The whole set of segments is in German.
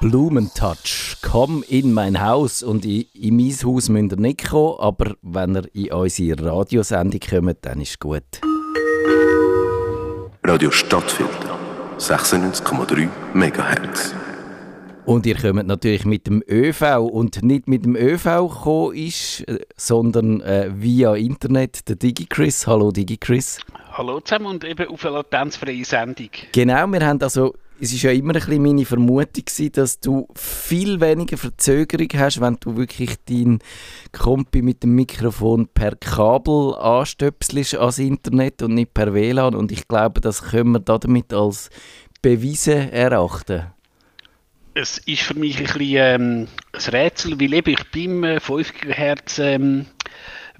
Blumentouch. Komm in mein Haus. Und in, in mein Haus müsst ihr nicht kommen, aber wenn ihr in unsere Radiosendung kommt, dann ist gut. Radio Stadtfilter, 96,3 MHz. Und ihr kommt natürlich mit dem ÖV und nicht mit dem ÖV gekommen ist, äh, sondern äh, via Internet. Der DigiChris. Hallo DigiChris. Hallo zusammen und eben auf eine latenzfreie Sendung. Genau, wir haben also es ist ja immer ein bisschen meine Vermutung gewesen, dass du viel weniger Verzögerung hast, wenn du wirklich dein Kompi mit dem Mikrofon per Kabel anstöpselst ans Internet und nicht per WLAN. Und ich glaube, das können wir damit als bewiesen erachten. Es ist für mich ein bisschen ähm, ein Rätsel, weil eben ich äh, 5 GHz ähm,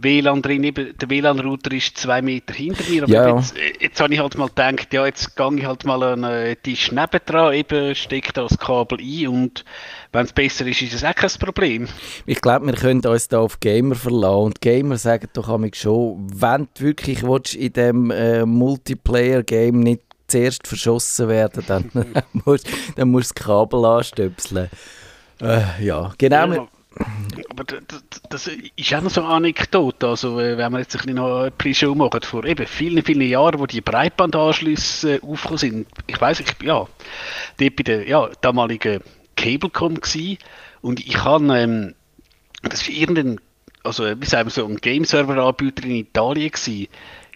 WLAN drin, eben, der WLAN-Router ist zwei Meter hinter mir, aber Ja. jetzt, äh, jetzt habe ich halt mal gedacht, ja, jetzt gehe ich halt mal an einen Tisch nebendran, eben stecke da das Kabel ein und wenn es besser ist, ist es auch kein Problem. Ich glaube, wir können uns da auf Gamer verlassen. Und Gamer sagen doch schon, wenn du wirklich willst, in diesem äh, Multiplayer-Game nicht zuerst verschossen werden dann, dann musst du das Kabel anstöpseln. Äh, ja, genau. Ja, aber d- d- das ist auch noch so eine Anekdote, also äh, wenn wir jetzt ein bisschen noch ein bisschen machen, vor eben vielen, vielen Jahren, wo die Breitbandanschlüsse äh, aufgekommen sind, ich weiß ich ja, dort bei der ja, damaligen Cablecom gsi und ich habe, ähm, das war irgendein, also äh, wie sagen wir so, ein Game-Server-Anbieter in Italien gsi.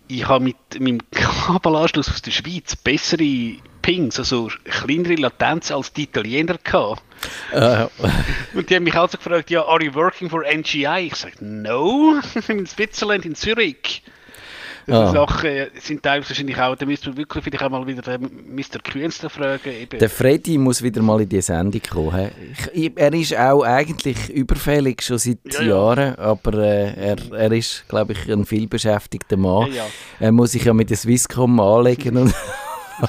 Ich habe mit meinem Kabelanschluss aus der Schweiz bessere Pings, also kleinere Latenz als die Italiener gehabt. Äh, Und die haben mich also gefragt, ja, are you working for NGI? Ich sage, no, in Switzerland, in Zürich. Das Ah. sind Sachen äh, sind teilweise wahrscheinlich auch, da müsste man wirklich vielleicht auch mal wieder den Mr. Künstler fragen. Eben. Der Freddy muss wieder mal in die Sendung kommen. Ich, ich, er ist auch eigentlich überfällig schon seit Ja, ja. Jahren, aber äh, er, er ist, glaube ich, ein vielbeschäftigter Mann. Ja, ja. Er muss sich ja mit der Swisscom anlegen und,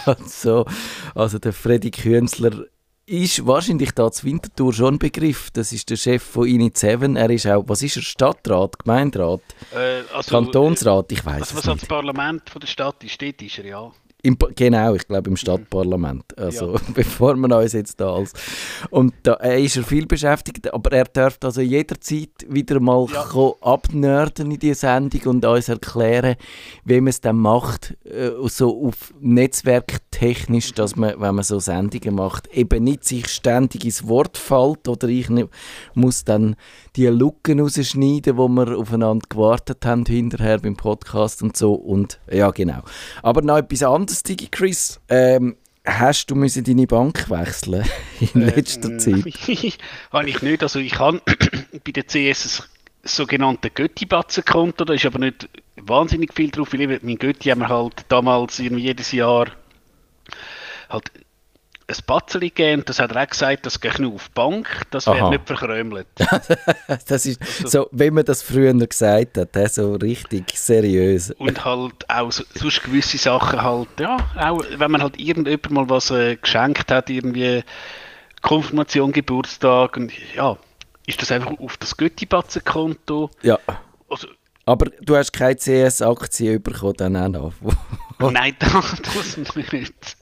und so. Also der Freddy Künstler ist wahrscheinlich da zu Winterthur schon ein Begriff. Das ist der Chef von Init 7. Er ist auch, was ist er, Stadtrat, Gemeinderat, Äh, also, Kantonsrat, ich weiß Also es was nicht. als Parlament von der Stadt ist, dort ist er, ja. Im, genau, ich glaube im Stadtparlament. Also bevor wir uns jetzt da als... Und da äh, ist er viel beschäftigt, aber er darf also jederzeit wieder mal Ja. abnörden in die Sendung und uns erklären, wie man es dann macht, äh, so auf netzwerktechnisch, dass man, wenn man so Sendungen macht, eben nicht sich ständig ins Wort fällt oder ich ne, muss dann die Lücken rausschneiden, wo wir aufeinander gewartet haben hinterher beim Podcast und so und ja genau. Aber noch etwas anderes, Digi Chris. Ähm, hast du müssen deine Bank wechseln in letzter Zeit? habe ich nicht. Also ich habe bei der CS ein sogenannte Götti-Batzen-Konto, da ist aber nicht wahnsinnig viel drauf, weil mein Götti haben wir halt damals irgendwie jedes Jahr halt ein Batzeli gegeben und das hat er auch gesagt, das geht nur auf die Bank, das Aha. wird nicht verkrömelt. Das ist so, wie man das früher gesagt hat, so richtig seriös. Und halt auch so, sonst gewisse Sachen halt, ja, auch wenn man halt irgendjemand mal was äh, geschenkt hat, irgendwie Konfirmation, Geburtstag und ja, ist das einfach auf das Götti-Batzen-Konto. Ja. Also, Aber du hast keine CS-Aktie bekommen, dann auch noch. nein, das nicht.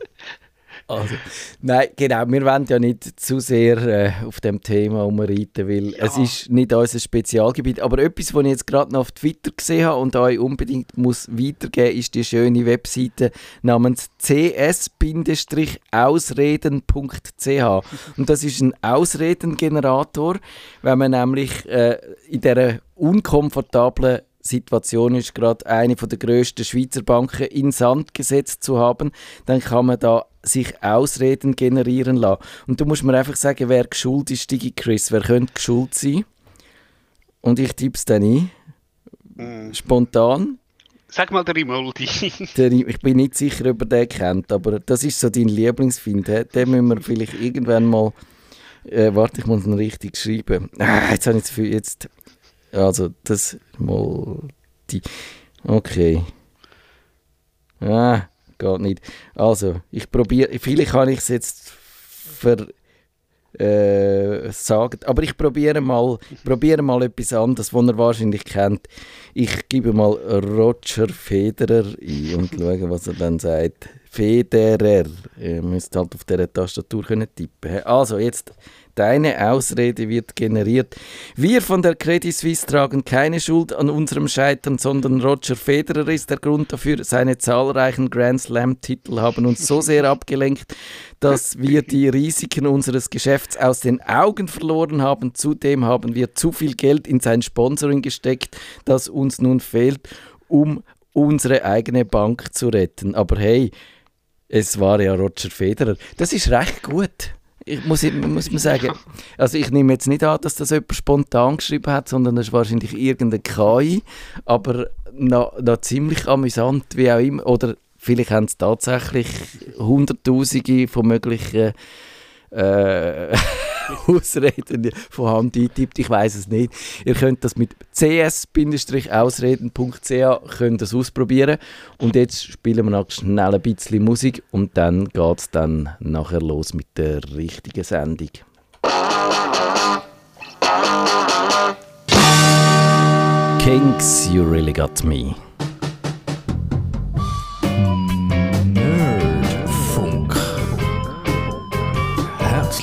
Also, nein, genau, wir wollen ja nicht zu sehr äh, auf dem Thema umreiten, weil es ist nicht unser Spezialgebiet. Aber etwas, was ich jetzt gerade noch auf Twitter gesehen habe und euch unbedingt muss weitergeben ist die schöne Webseite namens cs-ausreden.ch. Und das ist ein Ausredengenerator, wenn man nämlich äh, in dieser unkomfortablen Situation ist, gerade eine von der grössten Schweizer Banken in Sand gesetzt zu haben, dann kann man da sich Ausreden generieren lassen. Und du musst mir einfach sagen, wer geschuld ist, Digi Chris. Wer könnte geschuld sein? Und ich tippe es dann ein. Spontan. Sag mal der Rimoldi. Der, ich bin nicht sicher, ob er den kennt, aber das ist so dein Lieblingsfind. hä? Den müssen wir vielleicht irgendwann mal. Äh, warte, ich muss ihn richtig schreiben. Ah, jetzt habe ich zu viel. Jetzt, also, das. Die, okay. Ah, geht nicht. Also, ich probiere. Vielleicht kann ich es jetzt ver. äh, sagen. Aber ich probiere mal, probiere mal etwas anderes, was er wahrscheinlich kennt. Ich gebe mal Roger Federer ein und schaue, was er dann sagt. Federer. Ihr müsst halt auf dieser Tastatur können tippen. Also, jetzt Deine Ausrede wird generiert. Wir von der Credit Suisse tragen keine Schuld an unserem Scheitern, sondern Roger Federer ist der Grund dafür. Seine zahlreichen Grand Slam-Titel haben uns so sehr abgelenkt, dass wir die Risiken unseres Geschäfts aus den Augen verloren haben. Zudem haben wir zu viel Geld in sein Sponsoring gesteckt, das uns nun fehlt, um unsere eigene Bank zu retten. Aber hey, es war ja Roger Federer. Das ist recht gut. Ich muss, muss man sagen, also ich nehme jetzt nicht an, dass das jemand spontan geschrieben hat, sondern das ist wahrscheinlich irgendeine KI, aber noch, noch ziemlich amüsant, wie auch immer. Oder vielleicht haben es tatsächlich Hunderttausende von möglichen äh, Ausreden von Hand eintippt. Ich weiß es nicht. Ihr könnt das mit cs-ausreden.ch ausprobieren. Und jetzt spielen wir noch schnell ein bisschen Musik und dann geht es dann nachher los mit der richtigen Sendung. Kings, you really got me.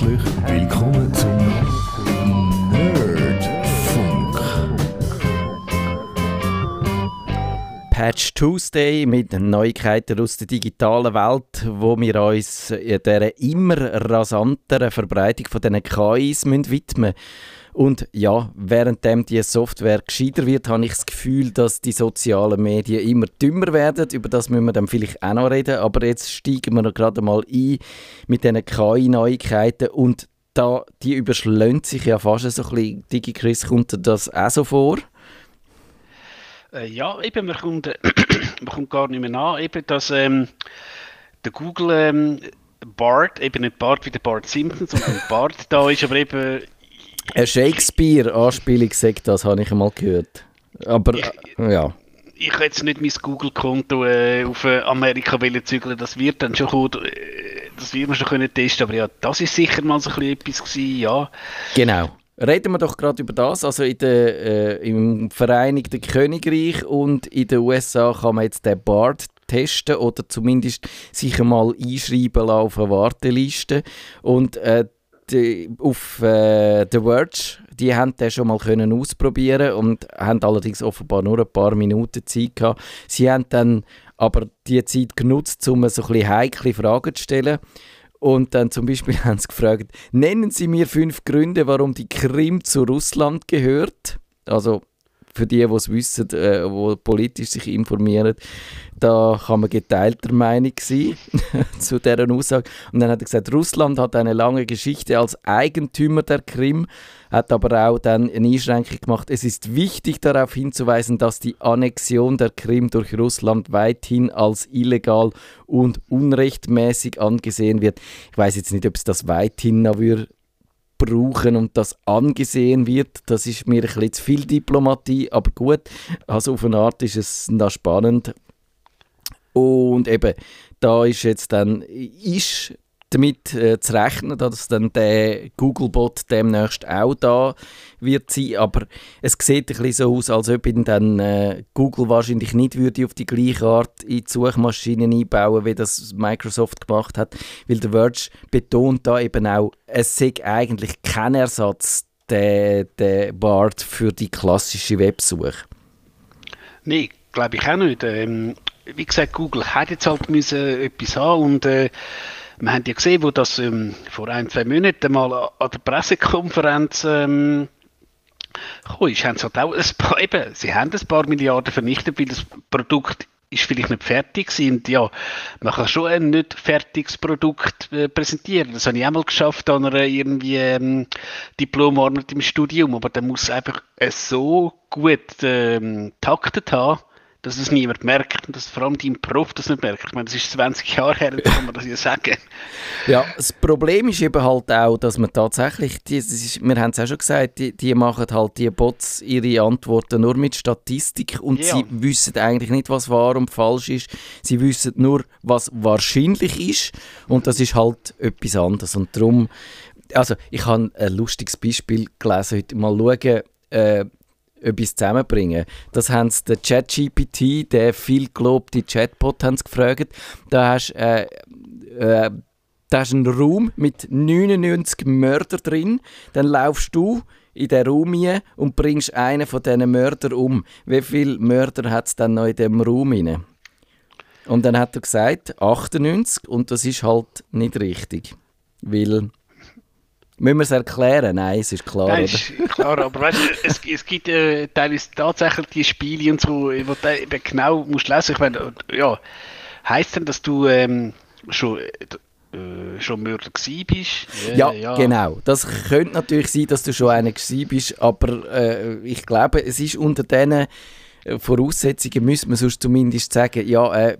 Herzlich willkommen zum Patch Tuesday mit Neuigkeiten aus der digitalen Welt, wo wir uns der immer rasanteren Verbreitung von diesen KIs widmen müssen. Und ja, währenddem die Software gescheiter wird, habe ich das Gefühl, dass die sozialen Medien immer dümmer werden. Über das müssen wir dann vielleicht auch noch reden. Aber jetzt steigen wir noch gerade mal ein mit diesen KI-Neuigkeiten und da, die überschlägt sich ja fast so ein bisschen. DigiChris, kommt das auch so vor? Äh, ja, eben, man kommt, äh, man kommt gar nicht mehr nach, eben, dass ähm, der Google ähm, Bart, eben nicht Bart wie der Bart Simpson, sondern Bart da ist, aber eben eine Shakespeare-Anspielung sagt das, habe ich einmal gehört. Aber, ich, ja. Ich hätte jetzt nicht mein Google-Konto äh, auf äh, Amerika zügeln das wird dann schon äh, das wird man schon können testen, aber ja, das ist sicher mal so ein etwas gewesen, ja. Genau. Reden wir doch gerade über das. Also in der, äh, im Vereinigten Königreich und in den USA kann man jetzt den BART testen oder zumindest sich einmal einschreiben auf eine Warteliste. Und äh, die, auf äh, The Verge, die haben den schon mal können ausprobieren und haben allerdings offenbar nur ein paar Minuten Zeit gehabt. Sie haben dann aber die Zeit genutzt, um so ein bisschen heikle Fragen zu stellen. Und dann zum Beispiel haben sie gefragt, nennen Sie mir fünf Gründe, warum die Krim zu Russland gehört. Also für die, die es wissen, äh, die politisch sich informieren, da kann man geteilter Meinung sein zu deren Aussage. Und dann hat er gesagt, Russland hat eine lange Geschichte als Eigentümer der Krim, hat aber auch dann eine Einschränkung gemacht. Es ist wichtig darauf hinzuweisen, dass die Annexion der Krim durch Russland weithin als illegal und unrechtmäßig angesehen wird. Ich weiß jetzt nicht, ob es das weithin noch würde brauchen und das angesehen wird. Das ist mir ein bisschen zu viel Diplomatie, aber gut. Also auf eine Art ist es noch spannend. Und eben, da ist jetzt dann, ist damit äh, zu rechnen, dass dann der Googlebot demnächst auch da wird sein. Aber es sieht ein bisschen so aus, als ob ihn dann äh, Google wahrscheinlich nicht würde auf die gleiche Art in die Suchmaschinen einbauen, wie das Microsoft gemacht hat. Weil der Verge betont da eben auch, es sei eigentlich kein Ersatz der, der BART für die klassische Websuche. Nein, glaube ich auch nicht. Ähm, wie gesagt, Google hat jetzt halt müssen etwas haben und äh, wir haben ja gesehen, wo das ähm, vor ein, zwei Monaten mal an der Pressekonferenz ähm, kam, ist, haben sie halt auch ein paar, eben, sie haben ein paar Milliarden vernichtet, weil das Produkt ist vielleicht nicht fertig. Und ja, man kann schon ein nicht fertiges Produkt äh, präsentieren. Das habe ich auch mal geschafft an einer irgendwie ähm, Diplomarbeit im Studium, aber dann muss einfach äh, so gut ähm, taktet haben, dass es niemand merkt und dass vor allem dein Prof das nicht merkt. Ich meine, das ist 20 Jahre her, jetzt kann man das ja sagen. Ja, das Problem ist eben halt auch, dass man tatsächlich, die, ist, wir haben es auch schon gesagt, die, die, machen halt die Bots ihre Antworten nur mit Statistik und ja. sie wissen eigentlich nicht, was wahr und falsch ist. Sie wissen nur, was wahrscheinlich ist und das ist halt etwas anderes und darum also ich habe ein lustiges Beispiel gelesen heute. Mal schauen, äh, etwas zusammenbringen. Das haben sie den ChatGPT, der viel gelobte Chatbot, haben sie gefragt. Da hast äh, äh, da ist ein Raum mit 99 Mördern drin. Dann laufst du in den Raum rein und bringst einen von diesen Mördern um. Wie viele Mörder hat es dann noch in diesem Raum rein? Und dann hat er gesagt, 98 und das ist halt nicht richtig. Weil Müssen wir es erklären? Nein, es ist klar. Nein, ist klar, aber weißt, es, es gibt äh, teilweise tatsächlich die Spiele und so, wo du eben genau musst lesen. Ich meine, ja, heisst denn, dass du ähm, schon, äh, schon Mörder gewesen bist? Ja, genau. Das könnte natürlich sein, dass du schon einer gewesen bist, aber äh, ich glaube, es ist unter diesen äh, Voraussetzungen, müsste man sonst zumindest sagen, ja, äh,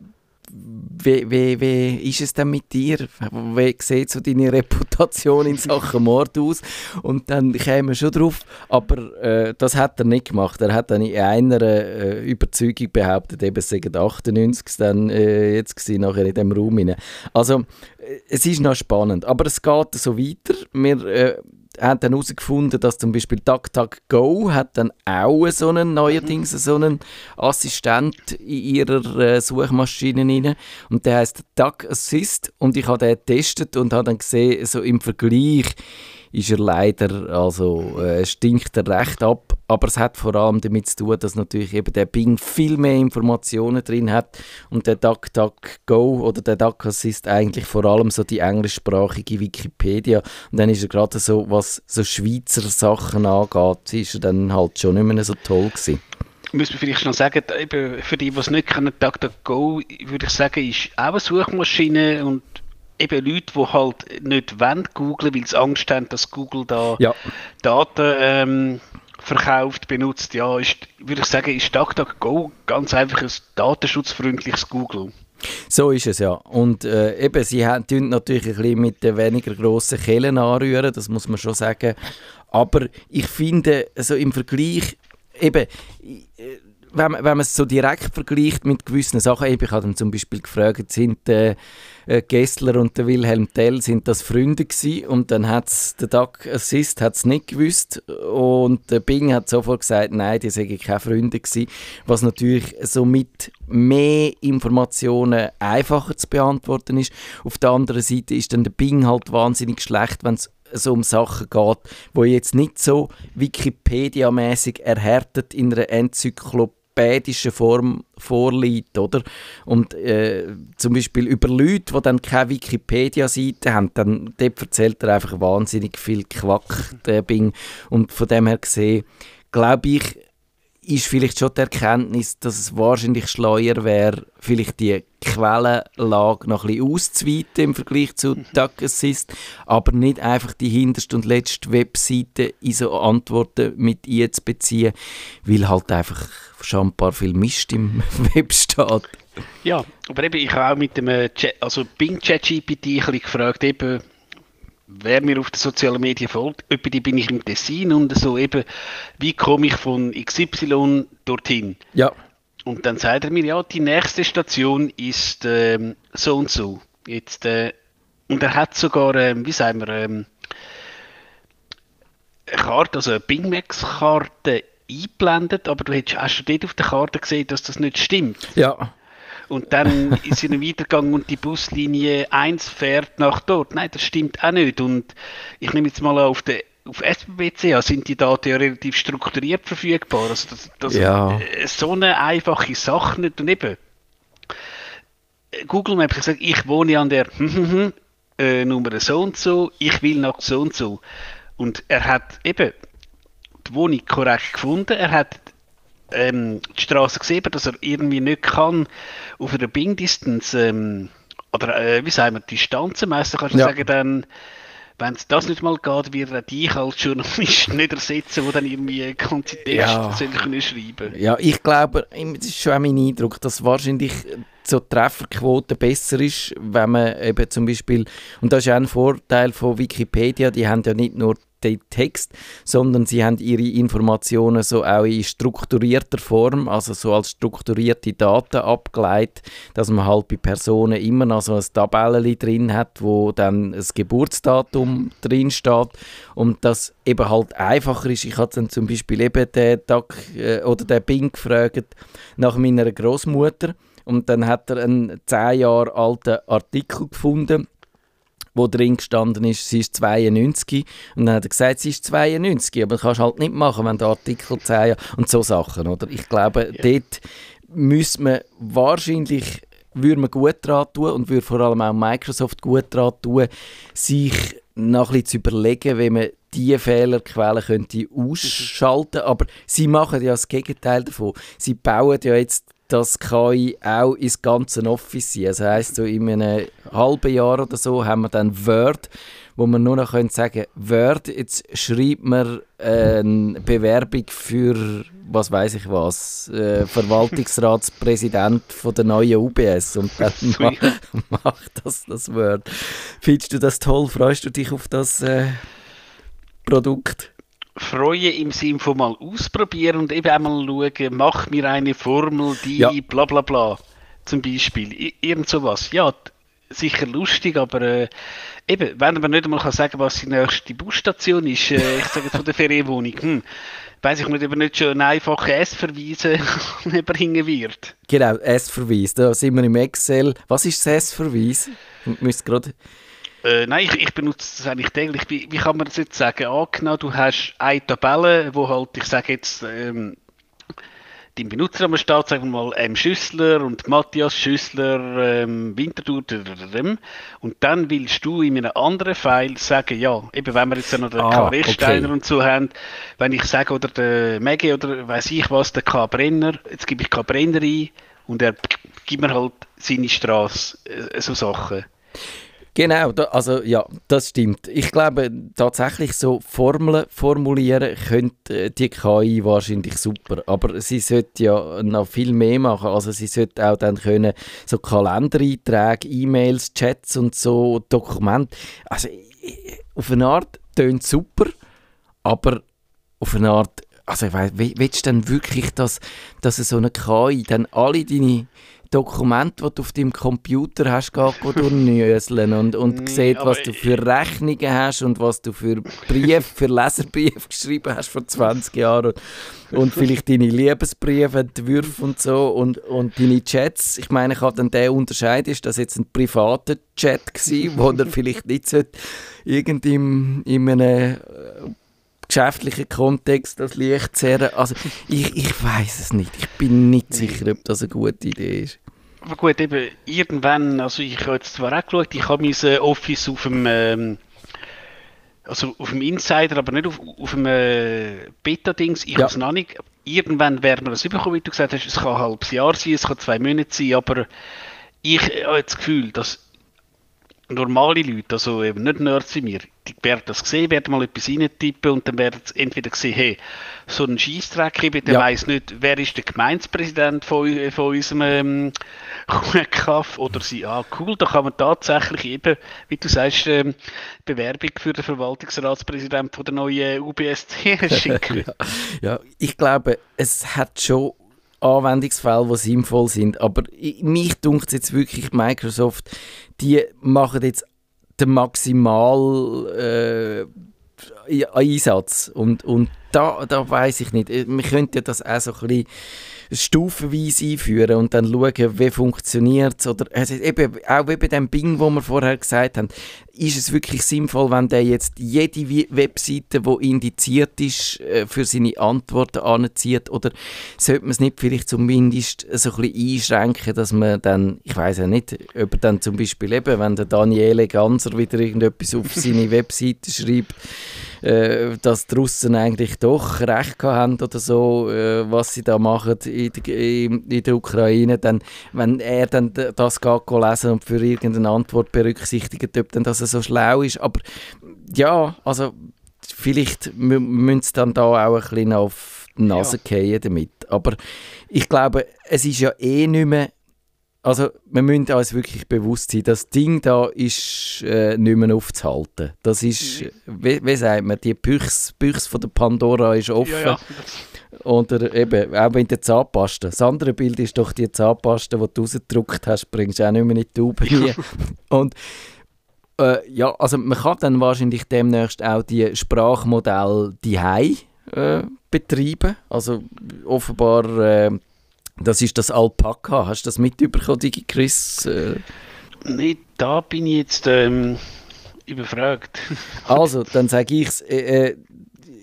wie, wie, wie ist es denn mit dir? Wie sieht so deine Reputation in Sachen Mord aus? Und dann kämen wir schon drauf, aber äh, das hat er nicht gemacht. Er hat dann in einer äh, Überzeugung behauptet, eben seien 98 dann äh, jetzt gewesen, nachher in dem Raum rein. Also äh, es ist noch spannend, aber es geht so weiter. Wir äh, haben dann herausgefunden, dass zum Beispiel DuckDuckGo hat dann auch so einen, neuerdings so einen Assistent in ihrer äh, Suchmaschine rein. Und der heißt Duck Assist. Und ich habe den getestet und habe dann gesehen, so im Vergleich ist er leider, also äh, stinkt er recht ab, aber es hat vor allem damit zu tun, dass natürlich eben der Bing viel mehr Informationen drin hat. Und der DuckDuckGo oder der Duck Assist eigentlich vor allem so die englischsprachige Wikipedia. Und dann ist er gerade so, was so Schweizer Sachen angeht, ist er dann halt schon nicht mehr so toll gewesen. Müssen wir vielleicht noch sagen, für die, die es nicht kennen, DuckDuckGo, würde ich sagen, ist auch eine Suchmaschine und eben Leute, die halt nicht wollen googlen, weil sie Angst haben, dass Google da ja. Daten ähm, verkauft, benutzt, ja, ist, würde ich sagen, ist DuckDuckGo ganz einfach ein datenschutzfreundliches Google. So ist es ja. Und äh, eben, sie tun natürlich ein bisschen mit den weniger grossen Kellen anrühren, das muss man schon sagen. Aber ich finde, also im Vergleich, eben, äh, wenn, wenn man es so direkt vergleicht mit gewissen Sachen, ich habe zum Beispiel gefragt, sind äh, äh, Gessler und der Wilhelm Tell, sind das Freunde gewesen? Und dann hat der Duck Assist hat's nicht gewusst und der Bing hat sofort gesagt, nein, die sind keine Freunde gewesen, was natürlich so mit mehr Informationen einfacher zu beantworten ist. Auf der anderen Seite ist dann der Bing halt wahnsinnig schlecht, wenn es so um Sachen geht, wo jetzt nicht so Wikipedia-mäßig erhärtet in einer Enzyklopädie pädischen Form vorliegt, oder? Und äh, zum Beispiel über Leute, die dann keine Wikipedia-Seite haben, dann dort erzählt er einfach wahnsinnig viel Quack, der Bing. Und von dem her gesehen, glaube ich, ist vielleicht schon die Erkenntnis, dass es wahrscheinlich schleuer wäre, vielleicht die Quellenlage noch ein bisschen auszuweiten im Vergleich zu. Duck Assist, aber nicht einfach die hinterste und letzte Webseite in so Antworten mit einzubeziehen, weil halt einfach schon ein paar viel Mist im Web steht. Ja, aber eben, ich habe auch mit dem Chat, also Bing ChatGPT ein bisschen gefragt, eben, wer mir auf den sozialen Medien folgt, etwa bin ich im Tessin und so eben, wie komme ich von XY dorthin? Ja. Und dann sagt er mir, ja, die nächste Station ist ähm, so und so. Jetzt, äh, und er hat sogar, ähm, wie sagen wir, ähm, eine Karte, also eine Bing Max-Karte eingeblendet, aber du hättest, hast du dort auf der Karte gesehen, dass das nicht stimmt. Ja. Und dann ist er weitergegangen und die Buslinie 1 fährt nach dort. Nein, das stimmt auch nicht. Und ich nehme jetzt mal auf der auf SBBCA sind die Daten ja relativ strukturiert verfügbar. Also das, das ja. so eine einfache Sache nicht. Und eben, Google Maps hat gesagt, ich wohne an der äh, Nummer so und so, ich will nach so und so. Und er hat eben die Wohnung korrekt gefunden. Er hat ähm, die Straße gesehen, dass er irgendwie nicht kann auf einer Bing-Distanz ähm, oder äh, wie sagen wir, Distanzen messen, kannst du ja. sagen, dann wenn es das nicht mal geht, wird er dich als Journalist nicht ersetzen, der dann irgendwie ganze Texte ja. können schreiben Ja, ich glaube, das ist schon auch mein Eindruck, dass wahrscheinlich so die Trefferquote besser ist, wenn man eben zum Beispiel, und das ist auch ein Vorteil von Wikipedia, die haben ja nicht nur den Text, sondern sie haben ihre Informationen so auch in strukturierter Form, also so als strukturierte Daten abgeleitet, dass man halt bei Personen immer noch so ein Tabellen drin hat, wo dann das Geburtsdatum drin steht und das eben halt einfacher ist. Ich habe dann zum Beispiel eben den Tag äh, oder den Bing gefragt nach meiner Großmutter. Und dann hat er einen zehn Jahre alten Artikel gefunden wo drin gestanden ist, sie ist 92. Und dann hat er gesagt, sie ist 92, aber das kannst du halt nicht machen, wenn der Artikel 10 Jahre... Und so Sachen, oder? Ich glaube, ja. dort müsste man wahrscheinlich würde man gut daran tun und würde vor allem auch Microsoft gut daran tun, sich noch ein zu überlegen, wie man diese Fehlerquellen könnte ausschalten Aber sie machen ja das Gegenteil davon. Sie bauen ja jetzt das KI auch ins ganze Office sein. Das heisst, so in einem halben Jahr oder so haben wir dann Word, wo man nur noch können sagen Word, jetzt schreibt man eine Bewerbung für, was weiß ich was, äh, Verwaltungsratspräsident von der neuen UBS und dann ma macht das das Word. Findest du das toll? Freust du dich auf das äh, Produkt? Freuen im Sinne von mal ausprobieren und eben einmal schauen, mach mir eine Formel, die ja. bla bla bla. Zum Beispiel. Irgend sowas. Ja, sicher lustig, aber äh, eben, wenn man nicht einmal kann sagen was die nächste Busstation ist, äh, ich sage jetzt von der Ferienwohnung, hm, weiß ich nicht, ob er nicht schon einen einfachen S-Verweise überhängen wird. Genau, S-Verweis, da sind wir im Excel. Was ist das S-Verweis? Müsst gerade äh, nein, ich, ich, benutze das eigentlich täglich. Wie, wie, kann man das jetzt sagen? Angenommen, du hast eine Tabelle, wo halt, ich sage jetzt, ähm, dein Benutzername steht, sagen wir mal, M. Schüssler und Matthias Schüssler, ähm, Winterthur, und dann willst du in einem anderen File sagen, ja, eben wenn wir jetzt noch den ah, K. Rechsteiner okay. und so haben, wenn ich sage, oder der Megi oder weiß ich was, der K. Brenner, jetzt gebe ich K. Brenner ein und er gibt mir halt seine Straße, äh, so Sachen. Genau, da, also ja, das stimmt. Ich glaube tatsächlich so Formeln formulieren könnte äh, die KI wahrscheinlich super, aber sie sollte ja noch viel mehr machen. Also sie sollte auch dann können so Kalendereinträge, E-Mails, Chats und so Dokumente. Also auf eine Art tönt super, aber auf eine Art also ich weiss, willst du denn wirklich, dass, dass so eine KI dann alle deine Dokument, das du auf deinem Computer hast, durchnöseln und, und sieht, was du für Rechnungen hast und was du für Briefe, für Leserbriefe geschrieben hast vor 20 Jahren und, und vielleicht deine Liebesbriefe, Entwürfe und so und, und deine Chats. Ich meine, ich habe dann den Unterscheid, ist das jetzt ein privater Chat gewesen, wo er vielleicht nicht irgendwie in einem äh, geschäftlichen Kontext das Licht zerren. Also ich, ich weiß es nicht. Ich bin nicht sicher, ob das eine gute Idee ist. Aber gut, eben irgendwann, also ich habe jetzt zwar auch geschaut, ich habe mein Office auf dem ähm, also auf dem Insider, aber nicht auf, auf dem äh, Beta-Dings. Ich ja. habe es noch nicht. Irgendwann werden wir das überkommen, wie du gesagt hast. Es kann ein halbes Jahr sein, es kann zwei Monate sein, aber ich habe das Gefühl, dass normale Leute, also eben nicht Nerds wie mir, die werden das sehen, werden mal etwas reintippen und dann werden sie entweder sehen, hey, so ein Scheissdreck, eben, der ja. weiss nicht, wer ist der Gemeindepräsident von, von unserem ähm, Kaff oder sie, ah cool, da kann man tatsächlich eben, wie du sagst, ähm, Bewerbung für den Verwaltungsratspräsident von der neuen UBSC schicken. ja, ja, ich glaube, es hat schon Anwendungsfälle, die sinnvoll sind. Aber mich dunkt jetzt wirklich, Microsoft, die machen jetzt den maximal äh, Einsatz. Und, und da, da weiß ich nicht. Wir könnten ja das auch so ein bisschen stufenweise einführen und dann schauen, wie funktioniert es. Also eben, auch wie bei dem Bing, wo wir vorher gesagt haben, ist es wirklich sinnvoll, wenn der jetzt jede Webseite, die indiziert ist, äh, für seine Antworten anzieht? Oder sollte man es nicht vielleicht zumindest so ein bisschen einschränken, dass man dann, ich weiß ja nicht, ob er dann zum Beispiel eben, wenn der Daniele Ganser wieder irgendetwas auf seine Webseite schreibt, äh, dass die Russen eigentlich doch recht haben oder so, äh, was sie da machen in, der Ukraine, dann, wenn er dann das geht lesen und für irgendeine Antwort berücksichtigt, ob dann das so schlau ist, aber ja, also vielleicht müssen sie dann da auch ein bisschen auf die Nase ja. fallen damit, aber ich glaube, es ist ja eh nicht mehr also wir müssen uns wirklich bewusst sein, das Ding da ist äh, nicht mehr aufzuhalten. Das ist, wie, wie sagt man, die Büchse, von der Pandora ist offen. Ja, ja. Eben, auch in der Zahnpasta. Das andere Bild ist doch die Zahnpasta, die du rausgedruckt hast, bringst du auch nicht mehr in die Tube. Und äh, ja, also man kann dann wahrscheinlich demnächst auch die Sprachmodelle die äh, betreiben. Also offenbar, äh, das ist das Alpaka. Hast du das mitbekommen, Digi Chris? Äh, Nee, da bin ich jetzt ähm, überfragt. Also, dann sage ich es. Äh, äh,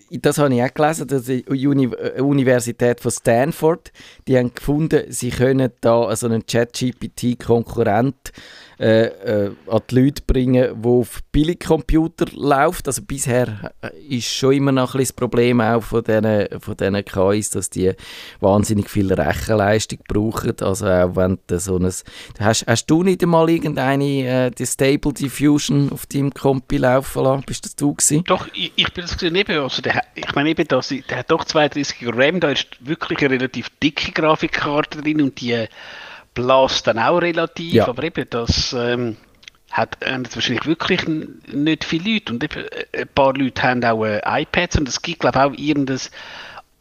das habe ich auch gelesen, dass die Uni Universität von Stanford, die haben gefunden, sie können da so einen Chat-GPT-Konkurrent äh, äh, an die Leute bringen, die auf Billigcomputer läuft. Also bisher äh, ist schon immer noch ein das Problem auch von diesen, von diesen KIs, dass die wahnsinnig viel Rechenleistung brauchen. Also auch wenn du so ein... Hast, hast du nicht einmal irgendeine äh, Stable Diffusion auf deinem Kompi laufen lassen? Bist das du gewesen? Doch, ich, ich bin das gesehen, also der, ich meine eben, dass, der hat doch 32 RAM, da ist wirklich eine relativ dicke Grafikkarte drin und die blast dann auch relativ, Ja. aber eben das ähm, hat jetzt wahrscheinlich wirklich nicht viele Leute und eben, äh, ein paar Leute haben auch äh, iPads und es gibt glaube ich auch irgendein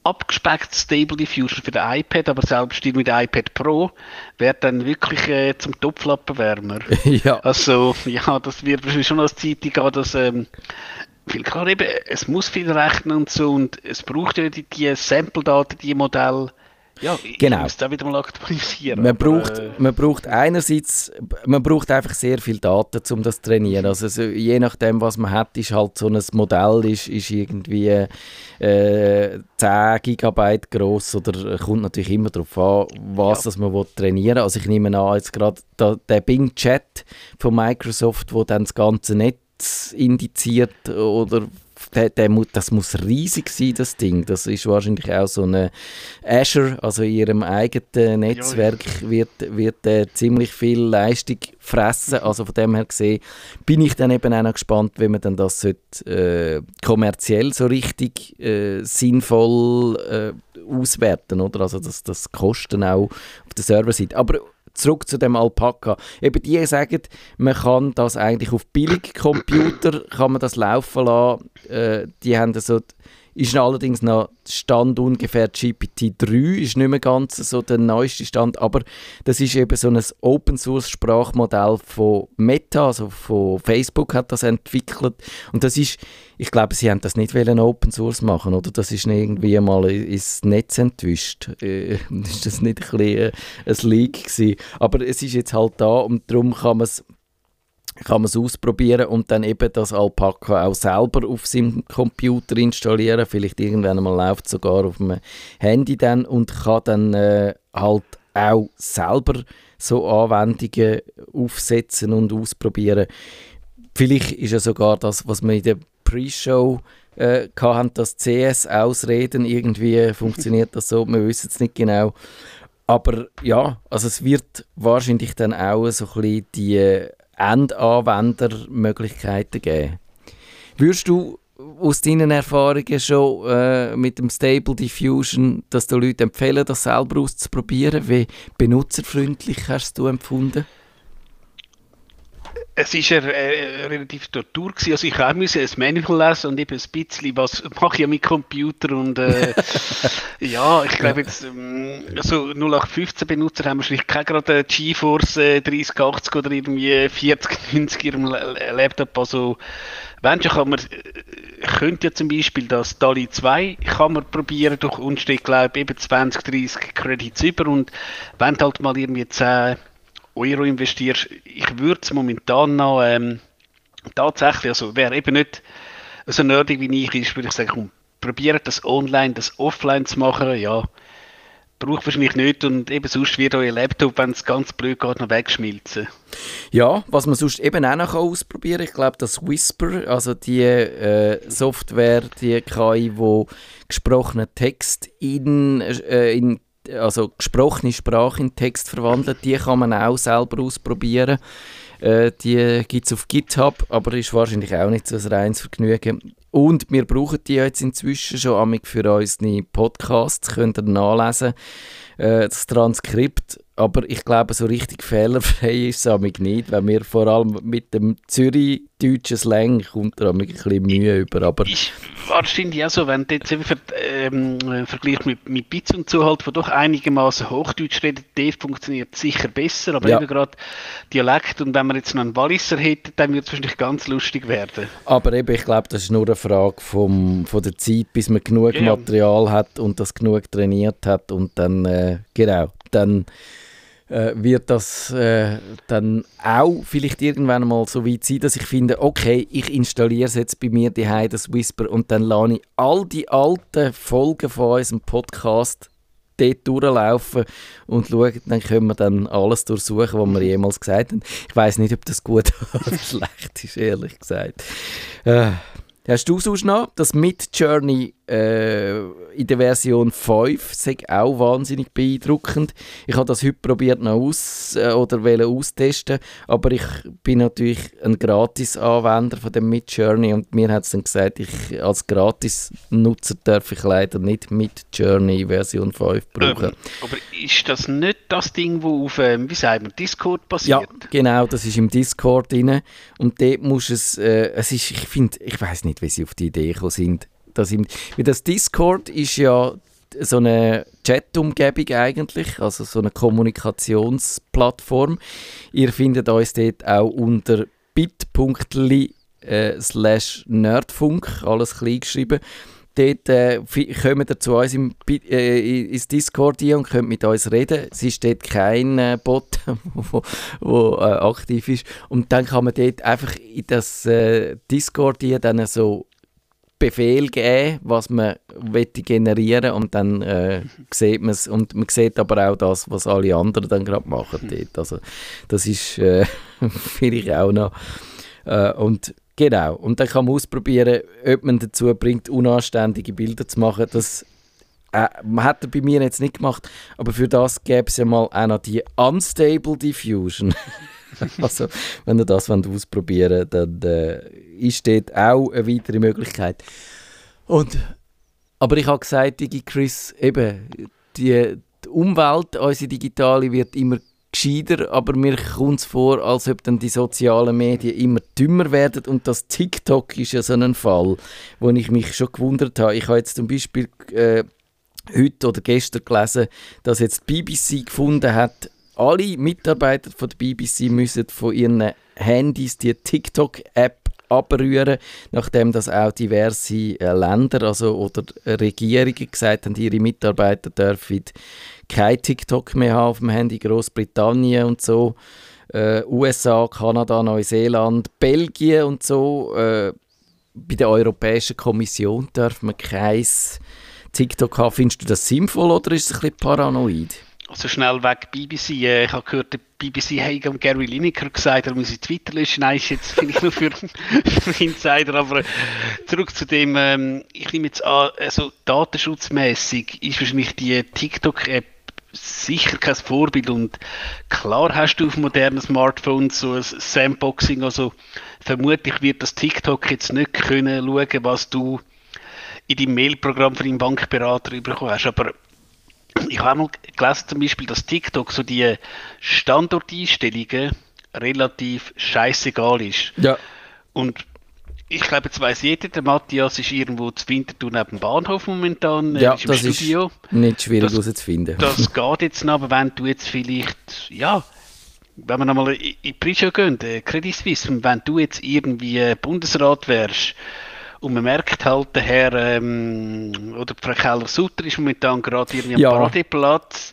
abgespecktes Stable Diffusion für den iPad, aber selbst die mit dem iPad Pro wird dann wirklich äh, zum Topflappenwärmer. ja. Also, ja, das wird wahrscheinlich schon als Zeit gehen, dass, ähm, viel klar eben, es muss viel rechnen und so und es braucht ja die, die Sample-Daten, die Modelle. Ja, ich Genau. muss da wieder mal aktualisieren. Man braucht, äh, man braucht einerseits, man braucht einfach sehr viel Daten, um das zu trainieren. Also so, je nachdem, was man hat, ist halt so ein Modell ist, ist irgendwie äh, 10 Gigabyte groß oder kommt natürlich immer darauf an, was das man will trainieren will. Also ich nehme an, jetzt gerade da, der Bing Chat von Microsoft, wo dann das ganze Netz indiziert oder der, der, das muss riesig sein, das Ding. Das ist wahrscheinlich auch so eine Azure, also in ihrem eigenen Netzwerk wird, wird äh, ziemlich viel Leistung fressen. Also von dem her gesehen bin ich dann eben auch noch gespannt, wie man dann das sollte, äh, kommerziell so richtig äh, sinnvoll äh, auswerten, oder? Also dass das Kosten auch auf der Serverseite. Aber zurück zu dem Alpaka. Eben die sagen, man kann das eigentlich auf Billigcomputer kann man das laufen lassen. Äh, die haben so, ist allerdings noch Stand ungefähr GPT-3, ist nicht mehr ganz so der neueste Stand, aber das ist eben so ein Open-Source-Sprachmodell von Meta, also von Facebook hat das entwickelt und das ist, ich glaube, sie haben das nicht wollen Open Source machen, oder? Das ist irgendwie mal ins Netz entwischt. Äh, ist das nicht ein bisschen äh, ein Leak gewesen? Aber es ist jetzt halt da und darum kann man es kann man es ausprobieren und dann eben das Alpaka auch selber auf seinem Computer installieren. Vielleicht irgendwann mal läuft sogar auf dem Handy dann und kann dann äh, halt auch selber so Anwendungen aufsetzen und ausprobieren. Vielleicht ist ja sogar das, was wir in der Pre-Show äh, das CS-Ausreden, irgendwie funktioniert das so, wir wissen es nicht genau. Aber ja, also es wird wahrscheinlich dann auch so ein bisschen die Endanwendermöglichkeiten geben. Würdest du aus deinen Erfahrungen schon äh, mit dem Stable Diffusion, dass du Leuten empfehlen, das selber auszuprobieren? Wie benutzerfreundlich hast du empfunden? Es ist eine, äh, relativ Tortur gewesen. Also ich auch müssen ein Manual lesen und eben ein bisschen, was mache ich ja mit Computer und äh, ja, ich glaube jetzt, ähm, also 0815 Benutzer haben wahrscheinlich keine gerade GeForce äh, 3080 oder irgendwie 4090 in ihrem La- La- Laptop. Also wenn schon kann man, äh, könnte ja zum Beispiel das DALI 2 kann man probieren durch und steht glaube ich eben 20, 30 Credits über und wenn halt mal irgendwie 10 Euro investierst, ich würde es momentan noch ähm, tatsächlich, also wer eben nicht so nerdig wie ich ist, würde ich sagen, komm, probiert das online, das offline zu machen, ja, braucht wahrscheinlich nicht und eben sonst wird euer Laptop, wenn es ganz blöd geht, noch wegschmilzen. Ja, was man sonst eben auch noch ausprobieren kann, ich glaube, das Whisper, also die äh, Software, die KI, wo gesprochenen Text in, äh, in also gesprochene Sprache in Text verwandelt, die kann man auch selber ausprobieren. Äh, die gibt es auf GitHub, aber ist wahrscheinlich auch nicht so ein reines Vergnügen. Und wir brauchen die jetzt inzwischen schon amig für unsere Podcasts, könnt ihr nachlesen. Äh, das Transkript aber ich glaube, so richtig fehlerfrei ist es amig nicht, weil mir vor allem mit dem Zürich-deutschen Slang kommt da ein bisschen Mühe über. Aber ist wahrscheinlich auch so, wenn du jetzt ver ähm, vergleichst mit, mit Bitz und so halt, wo doch einigermaßen Hochdeutsch redet, der funktioniert sicher besser, aber Ja. eben gerade Dialekt und wenn man jetzt noch einen Walliser hätte, dann würde es wahrscheinlich ganz lustig werden. Aber eben, ich glaube, das ist nur eine Frage vom, von der Zeit, bis man genug ja. Material hat und das genug trainiert hat und dann, äh, genau, dann äh, wird das äh, dann auch vielleicht irgendwann mal so weit sein, dass ich finde, okay, ich installiere es jetzt bei mir daheim das Whisper und dann lade ich all die alten Folgen von unserem Podcast dort durchlaufen und schauen, dann können wir dann alles durchsuchen, was wir jemals gesagt haben. Ich weiß nicht, ob das gut oder schlecht ist, ehrlich gesagt. Äh, hast du sonst noch das Mid Journey äh, in der Version 5? Sei auch wahnsinnig beeindruckend. Ich habe das heute probiert noch aus äh, oder austesten, aber ich bin natürlich ein Gratis-Anwender von dem Mid Journey und mir hat es dann gesagt, ich als Gratis-Nutzer darf ich leider nicht Mid Journey Version 5 brauchen. Ähm, aber ist das nicht das Ding, wo auf, ähm, wie sagen wir, Discord Ja, basiert? genau, das ist im Discord drin. Und dort muss es, äh, es ist, ich finde, ich weiß nicht, wie sie auf die Idee gekommen sind. Dass im, das Discord ist ja so eine Chat-Umgebung eigentlich, also so eine Kommunikationsplattform. Ihr findet uns dort auch unter bit.ly äh, slash nerdfunk, alles klein geschrieben. Dort äh, kommt ihr zu uns im, äh, ins Discord hier und könnt mit uns reden. Es ist dort kein äh, Bot, wo äh, aktiv ist. Und dann kann man dort einfach in das äh, Discord hier dann so Befehl geben, was man generieren und dann äh, sieht man es und man sieht aber auch das, was alle anderen dann gerade machen dort. Also das ist äh, vielleicht auch noch äh, und genau und dann kann man ausprobieren, ob man dazu bringt, unanständige Bilder zu machen. Das äh, man hat er bei mir jetzt nicht gemacht, aber für das gäbe es ja mal auch noch die Unstable Diffusion. also, wenn ihr das wollt ausprobieren wollt, dann äh, ist dort auch eine weitere Möglichkeit. Und, aber ich habe gesagt, Digi Chris, eben, die, die Umwelt, unsere digitale, wird immer gescheiter, aber mir kommt es vor, als ob dann die sozialen Medien immer dümmer werden und das TikTok ist ja so ein Fall, wo ich mich schon gewundert habe. Ich habe jetzt zum Beispiel äh, heute oder gestern gelesen, dass jetzt die BBC gefunden hat, alle Mitarbeiter von der BBC müssen von ihren Handys die TikTok-App abrühren, nachdem das auch diverse äh, Länder also, oder Regierungen gesagt haben, ihre Mitarbeiter dürfen kein TikTok mehr haben auf dem Handy, Großbritannien und so, äh, USA, Kanada, Neuseeland, Belgien und so. Äh, bei der Europäischen Kommission darf man kein TikTok haben. Findest du das sinnvoll oder ist es ein bisschen paranoid? Also schnell weg BBC. Äh, ich habe gehört, BBC am Gary Lineker gesagt, er muss in Twitter löschen. Nein, ist jetzt finde ich nur für, für Insider. Aber äh, zurück zu dem, ähm, ich nehme jetzt an, also datenschutzmäßig ist wahrscheinlich die TikTok-App sicher kein Vorbild und klar hast du auf modernen Smartphones so ein Sandboxing, also vermutlich wird das TikTok jetzt nicht können schauen, was du in deinem Mailprogramm von deinem Bankberater bekommen hast, aber ich habe mal gelesen zum Beispiel, dass TikTok so die Standorteinstellungen relativ scheißegal ist. Ja. Und ich glaube, jetzt weiss jeder, der Matthias ist irgendwo zu Winterthur neben dem Bahnhof momentan, äh, Ja, ist im das Studio. ist nicht schwierig Das- herauszufinden. Das geht jetzt noch, aber wenn du jetzt vielleicht, ja, wenn wir nochmal in die Prische gehen, äh, Credit Suisse, und wenn du jetzt irgendwie Bundesrat wärst und man merkt halt, der Herr ähm, oder Frau Keller-Sutter ist momentan gerade irgendwie am Ja. Paradeplatz,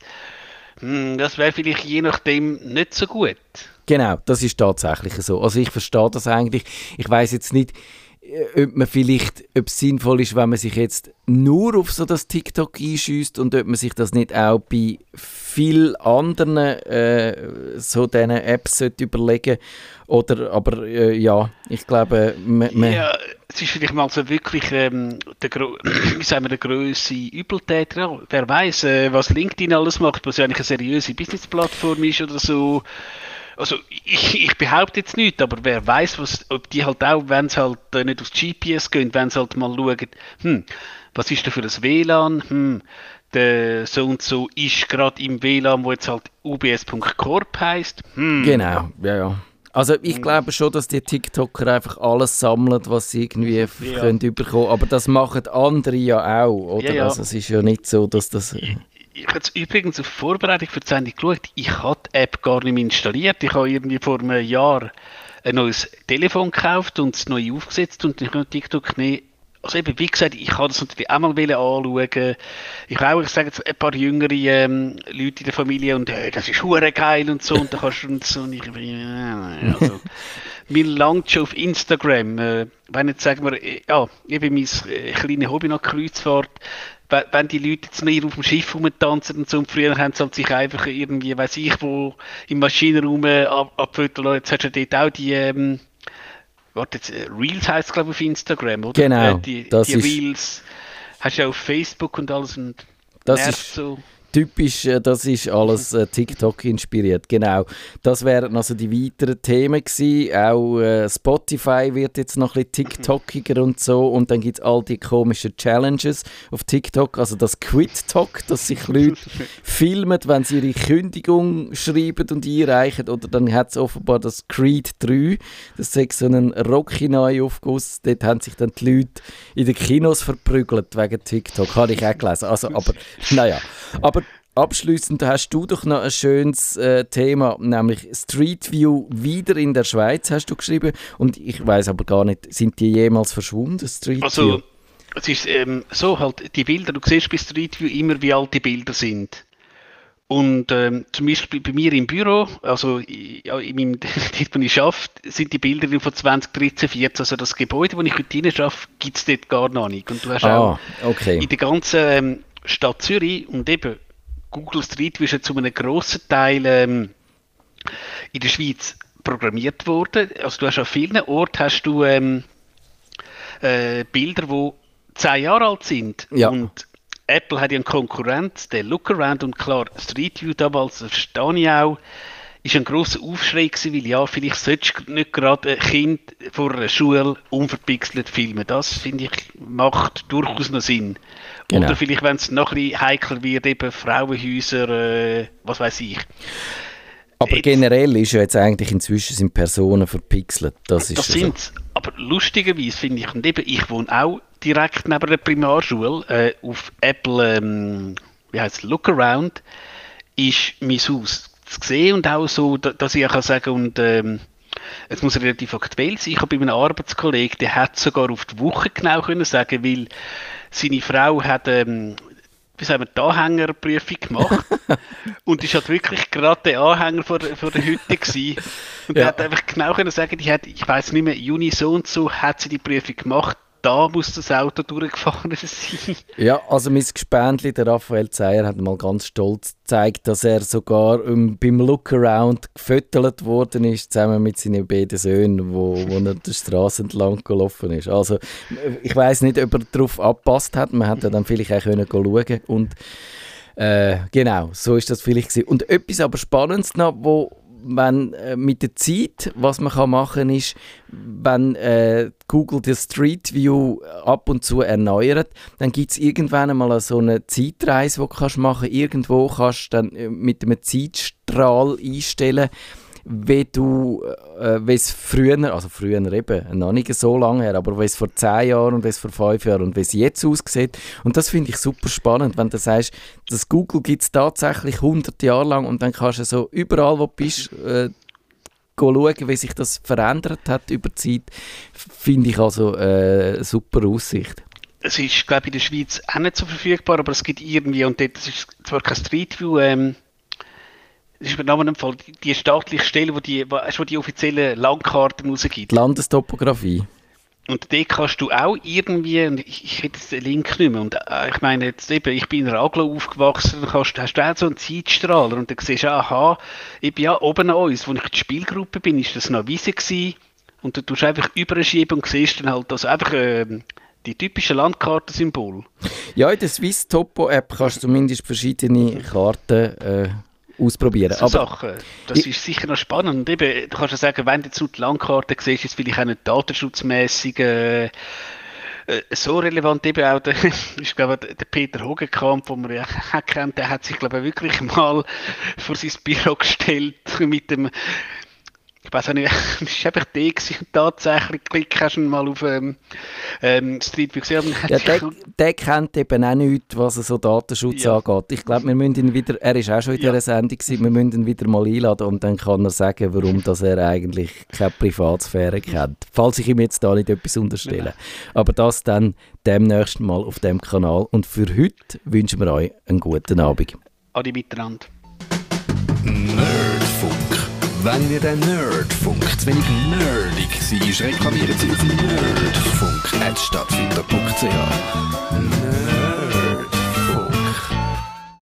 hm, das wäre vielleicht je nachdem nicht so gut. Genau, das ist tatsächlich so. Also ich verstehe das eigentlich. Ich weiß jetzt nicht, äh, ob man vielleicht, ob es sinnvoll ist, wenn man sich jetzt nur auf so das TikTok einschießt und ob man sich das nicht auch bei viel anderen äh, so diesen Apps sollte überlegen oder aber äh, ja, ich glaube, man, Ja, es ist vielleicht mal so wirklich ähm, der, wie sagen wir, der Übeltäter. Wer weiß, äh, was LinkedIn alles macht, was ja eigentlich eine seriöse Business-Plattform ist oder so. Also ich, ich behaupte jetzt nicht, aber wer weiß, was, ob die halt auch, wenn es halt äh, nicht aufs GPS gehen, wenn sie halt mal schauen, hm, was ist da für ein WLAN, hm, der so und so ist gerade im WLAN, wo jetzt halt ubs.corp heisst. Hm. Genau, ja, ja. Also ich glaube schon, dass die TikToker einfach alles sammeln, was sie irgendwie ja. können überkommen. Aber das machen andere ja auch, oder? Ja, ja. Also es ist ja nicht so, dass das... Ich, ich habe übrigens auf Vorbereitung für die Sendung geschaut, ich habe die App gar nicht mehr installiert. Ich habe irgendwie vor einem Jahr ein neues Telefon gekauft und es neu aufgesetzt und ich habe TikTok nicht also eben, wie gesagt, ich kann das natürlich auch mal anschauen. Ich habe auch, ich sage jetzt, ein paar jüngere ähm, Leute in der Familie und äh, das ist hure geil und so und da kannst du und so und ich, äh, also, mir langt schon auf Instagram, äh, wenn jetzt sagen wir, äh, ja, eben mein äh, kleines Hobby nach Kreuzfahrt, wenn, die Leute jetzt nicht auf dem Schiff rumtanzen und so und früher haben sie halt sich einfach irgendwie, weiß ich wo, im Maschinenraum äh, ab, abfotografiert, jetzt hast du dort auch die, ähm, warte jetzt, äh, Reels heißt es glaube ich auf Instagram, oder? Genau, Äh, die die ist- Reels hast du ja auf Facebook und alles und Das ist- so. Typisch, äh, das ist alles äh, TikTok inspiriert, genau. Das wären also die weiteren Themen gewesen. Auch äh, Spotify wird jetzt noch ein bisschen TikTokiger und so. Und dann gibt es all die komischen Challenges auf TikTok. Also das Quit-Talk, dass sich Leute filmen, wenn sie ihre Kündigung schreiben und einreichen. Oder dann hat es offenbar das Creed 3. Das ist so ein Rocky-Neuaufguss. Dort haben sich dann die Leute in den Kinos verprügelt wegen TikTok. Habe ich auch gelesen. Also, aber, naja. Aber abschließend hast du doch noch ein schönes äh, Thema, nämlich Street View wieder in der Schweiz, hast du geschrieben. Und ich weiß aber gar nicht, sind die jemals verschwunden, Street View? Also, es ist ähm, so halt, die Bilder, du siehst bei Street View immer, wie alt die Bilder sind. Und ähm, zum Beispiel bei mir im Büro, also ja, in meinem, dort, wo ich arbeite, sind die Bilder von 2013, 14. Also das Gebäude, wo ich heute rein arbeite, gibt es dort gar noch nicht. Und du hast auch Ah, okay. in der ganzen ähm, Stadt Zürich und eben Google Street ja zu einem grossen Teil ähm, in der Schweiz programmiert worden. Also du hast an vielen Orten hast du ähm, äh, Bilder, die zehn Jahre alt sind. Ja. Und Apple hat ja einen Konkurrent, der Lookaround und klar, Street View damals, verstehe ich auch, ist ein grosser Aufschrei gewesen, weil ja, vielleicht solltest du nicht gerade ein Kind vor einer Schule unverpixelt filmen. Das, finde ich, macht durchaus noch Sinn. Genau. Oder vielleicht, wenn es noch ein bisschen heikler wird, eben Frauenhäuser, äh, was weiß ich. aber jetzt- generell ist ja jetzt eigentlich inzwischen sind Personen verpixelt. Das ist Das ja so. sind Aber lustigerweise finde ich, und eben, ich wohne auch direkt neben der Primarschule, äh, auf Apple, ähm, wie heißt es, Lookaround, ist mein Haus zu sehen und auch so, da- dass ich auch kann sagen und ähm, es muss relativ aktuell sein. Ich habe bei einem Arbeitskollegen, der hat sogar auf die Woche genau können sagen, weil seine Frau hat ähm, wie sagen wir, die Anhängerprüfung gemacht und ist halt wirklich gerade der Anhänger von, der- von der Hütte gewesen. Und Ja. er hat einfach genau können sagen, die hat, ich weiß nicht mehr, Juni so und so hat sie die Prüfung gemacht, da muss das Auto durchgefahren sein. Ja, also mein Gespendli, der Raphael Zeyer, hat mal ganz stolz gezeigt, dass er sogar ähm, beim Lookaround gefüttert worden ist, zusammen mit seinen beiden Söhnen, wo, wo er die Straße entlang gelaufen ist. Also äh, ich weiß nicht, ob er darauf angepasst hat. Man hätte ja dann vielleicht auch können schauen und äh, genau, so ist das vielleicht gewesen. Und etwas aber Spannendes noch, wo wenn äh, mit der Zeit, was man kann machen ist, wenn äh, Google die Street View ab und zu erneuert, dann gibt es irgendwann einmal so eine Zeitreise, die du kannst machen. Irgendwo kannst du dann äh, mit einem Zeitstrahl einstellen, wie du, äh, wie es früher, also früher eben, noch nicht so lange her, aber wie es vor 10 Jahren und wie es vor 5 Jahren und wie es jetzt aussieht. Und das finde ich super spannend, wenn du sagst, das Google gibt es tatsächlich 100 Jahre lang und dann kannst du so überall, wo du bist, äh, schauen, wie sich das verändert hat über die Zeit, finde ich also äh, eine super Aussicht. Es ist, glaube ich, in der Schweiz auch nicht so verfügbar, aber es gibt irgendwie, und dort das ist zwar kein Street View, ähm, ist mir Namen im Fall, die, die staatliche Stelle, wo die, wo, wo die offiziellen Landkarten rausgibt. Die Landestopographie. Und dort kannst du auch irgendwie, und ich, ich hätte jetzt den Link nicht mehr, und äh, ich meine jetzt eben, ich bin in Raglo aufgewachsen, dann kannst, hast du auch so einen Zeitstrahler und dann siehst du, aha, ich bin ja oben an uns, wo ich in der Spielgruppe bin, ist das noch eine Wiese gewesen, und du tust einfach überschieben und siehst dann halt also einfach ähm, die typischen Landkartensymbole. Ja, in der Swiss Topo App kannst du zumindest verschiedene Karten äh, ausprobieren. So Aber Sachen. Das Ich- ist sicher noch spannend. Und eben, du kannst ja sagen, wenn du jetzt die Landkarte siehst, ist es vielleicht auch nicht datenschutzmäßig äh, äh, so relevant eben auch der, ich glaube, der Peter Hogenkamp, den man ja kennt, der hat sich, glaube ich, wirklich mal vor sein Büro gestellt mit dem ich weiß auch nicht, es war einfach der gewesen, tatsächlich, klick hast du mal auf ähm, ähm, Street View gesehen. Ja, der, der kennt eben auch nichts, was so Datenschutz ja. angeht. Ich glaube, wir müssen ihn wieder, er war auch schon in ja. dieser Sendung, gewesen, wir müssen ihn wieder mal einladen und dann kann er sagen, warum dass er eigentlich keine Privatsphäre kennt. Falls ich ihm jetzt da nicht etwas unterstelle. Ja. Aber das dann demnächst mal auf dem Kanal. Und für heute wünschen wir euch einen guten Abend. Adi miteinander. Nerdfunk. Wenn ihr den Nerdfunk zu wenig nerdig seid, reklamiert sie auf nerdfunk.stadtfinder.ch. Nerd